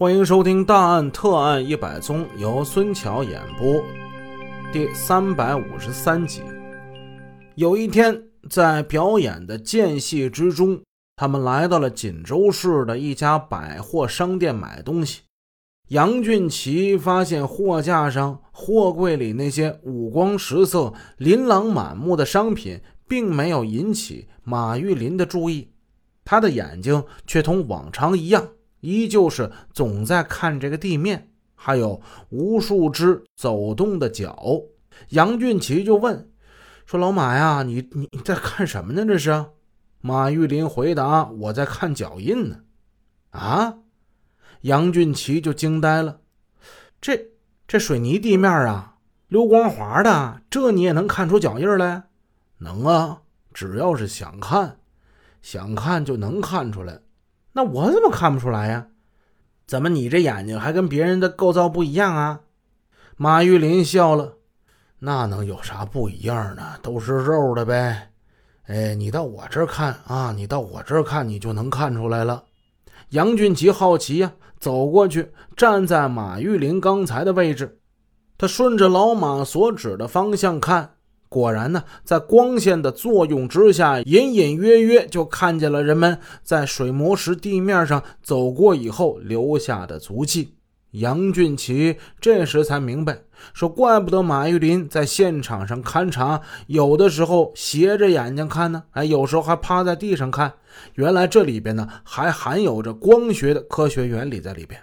欢迎收听《大案特案一百宗》，由孙桥演播，第三百五十三集。有一天，在表演的间隙之中，他们来到了锦州市的一家百货商店买东西。杨俊奇发现货架上、货柜里那些五光十色、琳琅满目的商品，并没有引起马玉林的注意，他的眼睛却同往常一样。依旧是总在看这个地面，还有无数只走动的脚。杨俊奇就问：“说老马呀，你你在看什么呢？这是？”马玉林回答：“我在看脚印呢。”啊！杨俊奇就惊呆了：“这这水泥地面啊，溜光滑的，这你也能看出脚印来？能啊，只要是想看，想看就能看出来。”那我怎么看不出来呀？怎么你这眼睛还跟别人的构造不一样啊？马玉林笑了，那能有啥不一样呢？都是肉的呗。哎，你到我这儿看啊，你到我这儿看，你就能看出来了。杨俊奇好奇呀，走过去，站在马玉林刚才的位置，他顺着老马所指的方向看。果然呢，在光线的作用之下，隐隐约约就看见了人们在水磨石地面上走过以后留下的足迹。杨俊奇这时才明白，说怪不得马玉林在现场上勘察，有的时候斜着眼睛看呢，哎，有时候还趴在地上看。原来这里边呢，还含有着光学的科学原理在里边。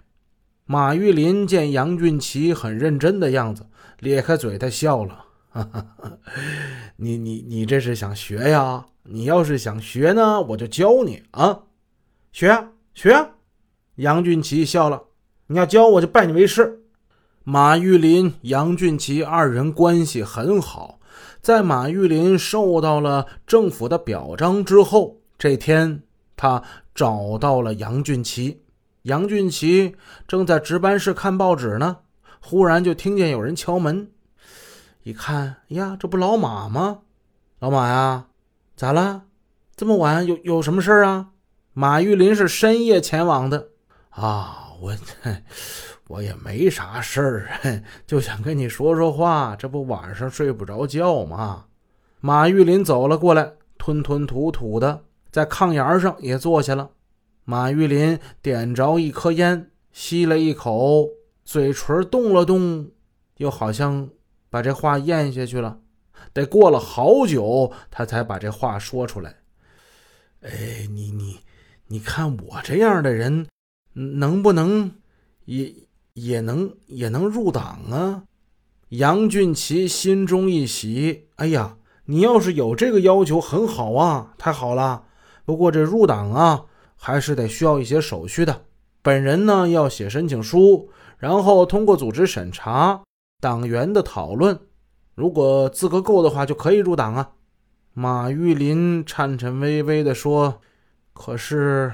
马玉林见杨俊奇很认真的样子，咧开嘴，他笑了。哈哈，你你你这是想学呀？你要是想学呢，我就教你啊！学啊学啊！杨俊奇笑了。你要教我就拜你为师。马玉林、杨俊奇二人关系很好。在马玉林受到了政府的表彰之后，这天他找到了杨俊奇。杨俊奇正在值班室看报纸呢，忽然就听见有人敲门。一看呀，这不老马吗？老马呀，咋了？这么晚有有什么事啊？马玉林是深夜前往的啊，我 我也没啥事儿，就想跟你说说话。这不晚上睡不着觉吗？马玉林走了过来，吞吞吐吐的在炕沿上也坐下了。马玉林点着一颗烟，吸了一口，嘴唇动了动，又好像。把这话咽下去了，得过了好久，他才把这话说出来。哎，你你你看我这样的人，能不能也也能也能入党啊？杨俊奇心中一喜，哎呀，你要是有这个要求，很好啊，太好了。不过这入党啊，还是得需要一些手续的。本人呢，要写申请书，然后通过组织审查。党员的讨论，如果资格够的话，就可以入党啊。马玉林颤颤巍巍地说：“可是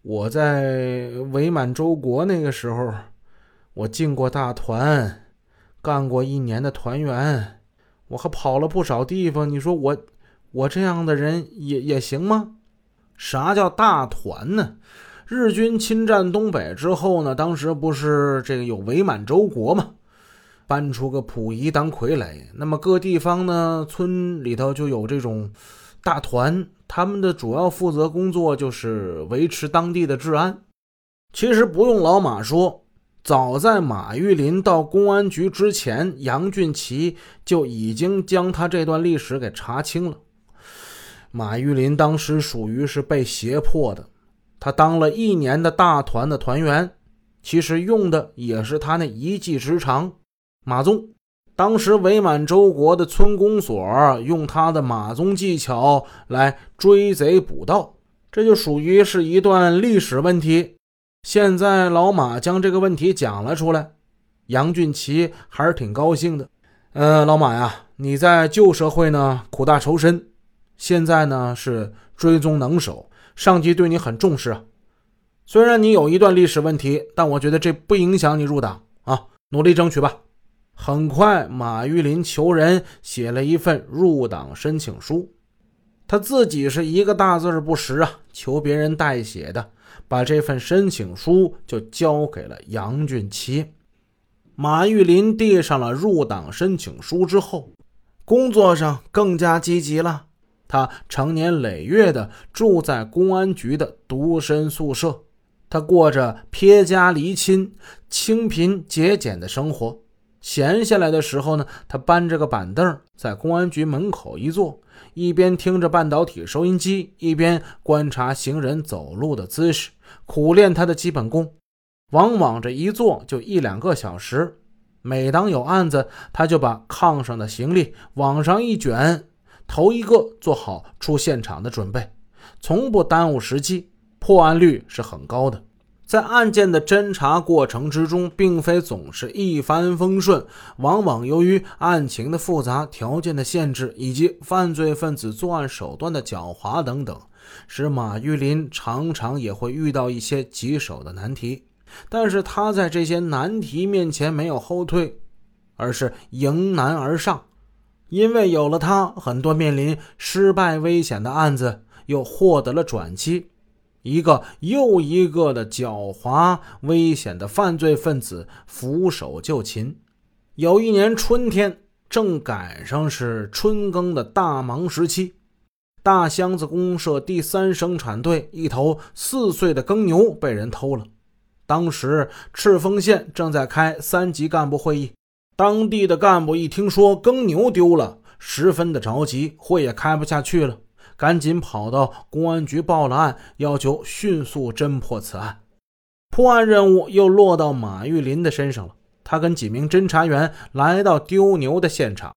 我在伪满洲国那个时候，我进过大团，干过一年的团员，我还跑了不少地方。你说我我这样的人也也行吗？啥叫大团呢？日军侵占东北之后呢，当时不是这个有伪满洲国吗？”搬出个溥仪当傀儡，那么各地方呢，村里头就有这种大团，他们的主要负责工作就是维持当地的治安。其实不用老马说，早在马玉林到公安局之前，杨俊奇就已经将他这段历史给查清了。马玉林当时属于是被胁迫的，他当了一年的大团的团员，其实用的也是他那一技之长。马宗，当时伪满洲国的村公所用他的马宗技巧来追贼捕盗，这就属于是一段历史问题。现在老马将这个问题讲了出来，杨俊奇还是挺高兴的。呃，老马呀，你在旧社会呢苦大仇深，现在呢是追踪能手，上级对你很重视啊。虽然你有一段历史问题，但我觉得这不影响你入党啊，努力争取吧。很快，马玉林求人写了一份入党申请书，他自己是一个大字不识啊，求别人代写的。把这份申请书就交给了杨俊奇。马玉林递上了入党申请书之后，工作上更加积极了。他成年累月的住在公安局的独身宿舍，他过着撇家离亲、清贫节俭的生活。闲下来的时候呢，他搬着个板凳在公安局门口一坐，一边听着半导体收音机，一边观察行人走路的姿势，苦练他的基本功。往往这一坐就一两个小时。每当有案子，他就把炕上的行李往上一卷。头一个做好出现场的准备，从不耽误时机，破案率是很高的。在案件的侦查过程之中，并非总是一帆风顺，往往由于案情的复杂、条件的限制，以及犯罪分子作案手段的狡猾等等，使马玉林常常也会遇到一些棘手的难题。但是他在这些难题面前没有后退，而是迎难而上。因为有了他，很多面临失败危险的案子又获得了转机，一个又一个的狡猾危险的犯罪分子俯首就擒。有一年春天，正赶上是春耕的大忙时期，大箱子公社第三生产队一头四岁的耕牛被人偷了。当时赤峰县正在开三级干部会议。当地的干部一听说耕牛丢了，十分的着急，会也开不下去了，赶紧跑到公安局报了案，要求迅速侦破此案。破案任务又落到马玉林的身上了。他跟几名侦查员来到丢牛的现场，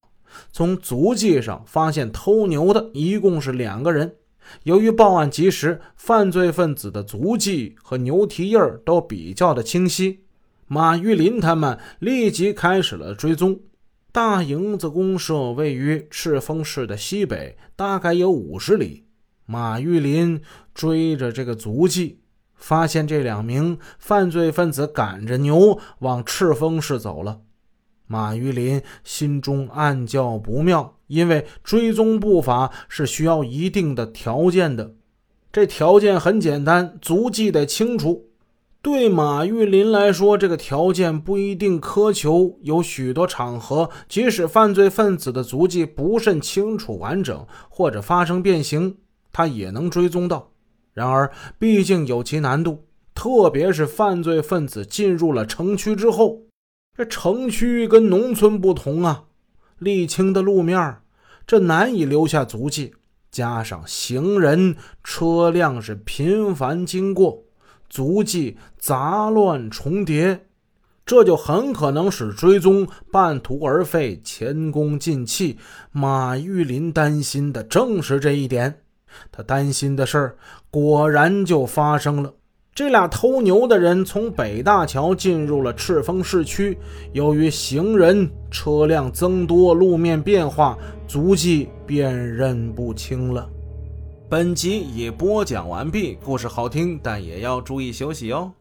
从足迹上发现偷牛的一共是两个人。由于报案及时，犯罪分子的足迹和牛蹄印都比较的清晰。马玉林他们立即开始了追踪。大营子公社位于赤峰市的西北，大概有五十里。马玉林追着这个足迹，发现这两名犯罪分子赶着牛往赤峰市走了。马玉林心中暗叫不妙，因为追踪步伐是需要一定的条件的。这条件很简单，足迹得清楚。对马玉林来说，这个条件不一定苛求。有许多场合，即使犯罪分子的足迹不甚清楚完整，或者发生变形，他也能追踪到。然而，毕竟有其难度，特别是犯罪分子进入了城区之后，这城区跟农村不同啊，沥青的路面，这难以留下足迹，加上行人、车辆是频繁经过。足迹杂乱重叠，这就很可能使追踪半途而废、前功尽弃。马玉林担心的正是这一点，他担心的事儿果然就发生了。这俩偷牛的人从北大桥进入了赤峰市区，由于行人、车辆增多，路面变化，足迹辨认不清了。本集已播讲完毕，故事好听，但也要注意休息哦。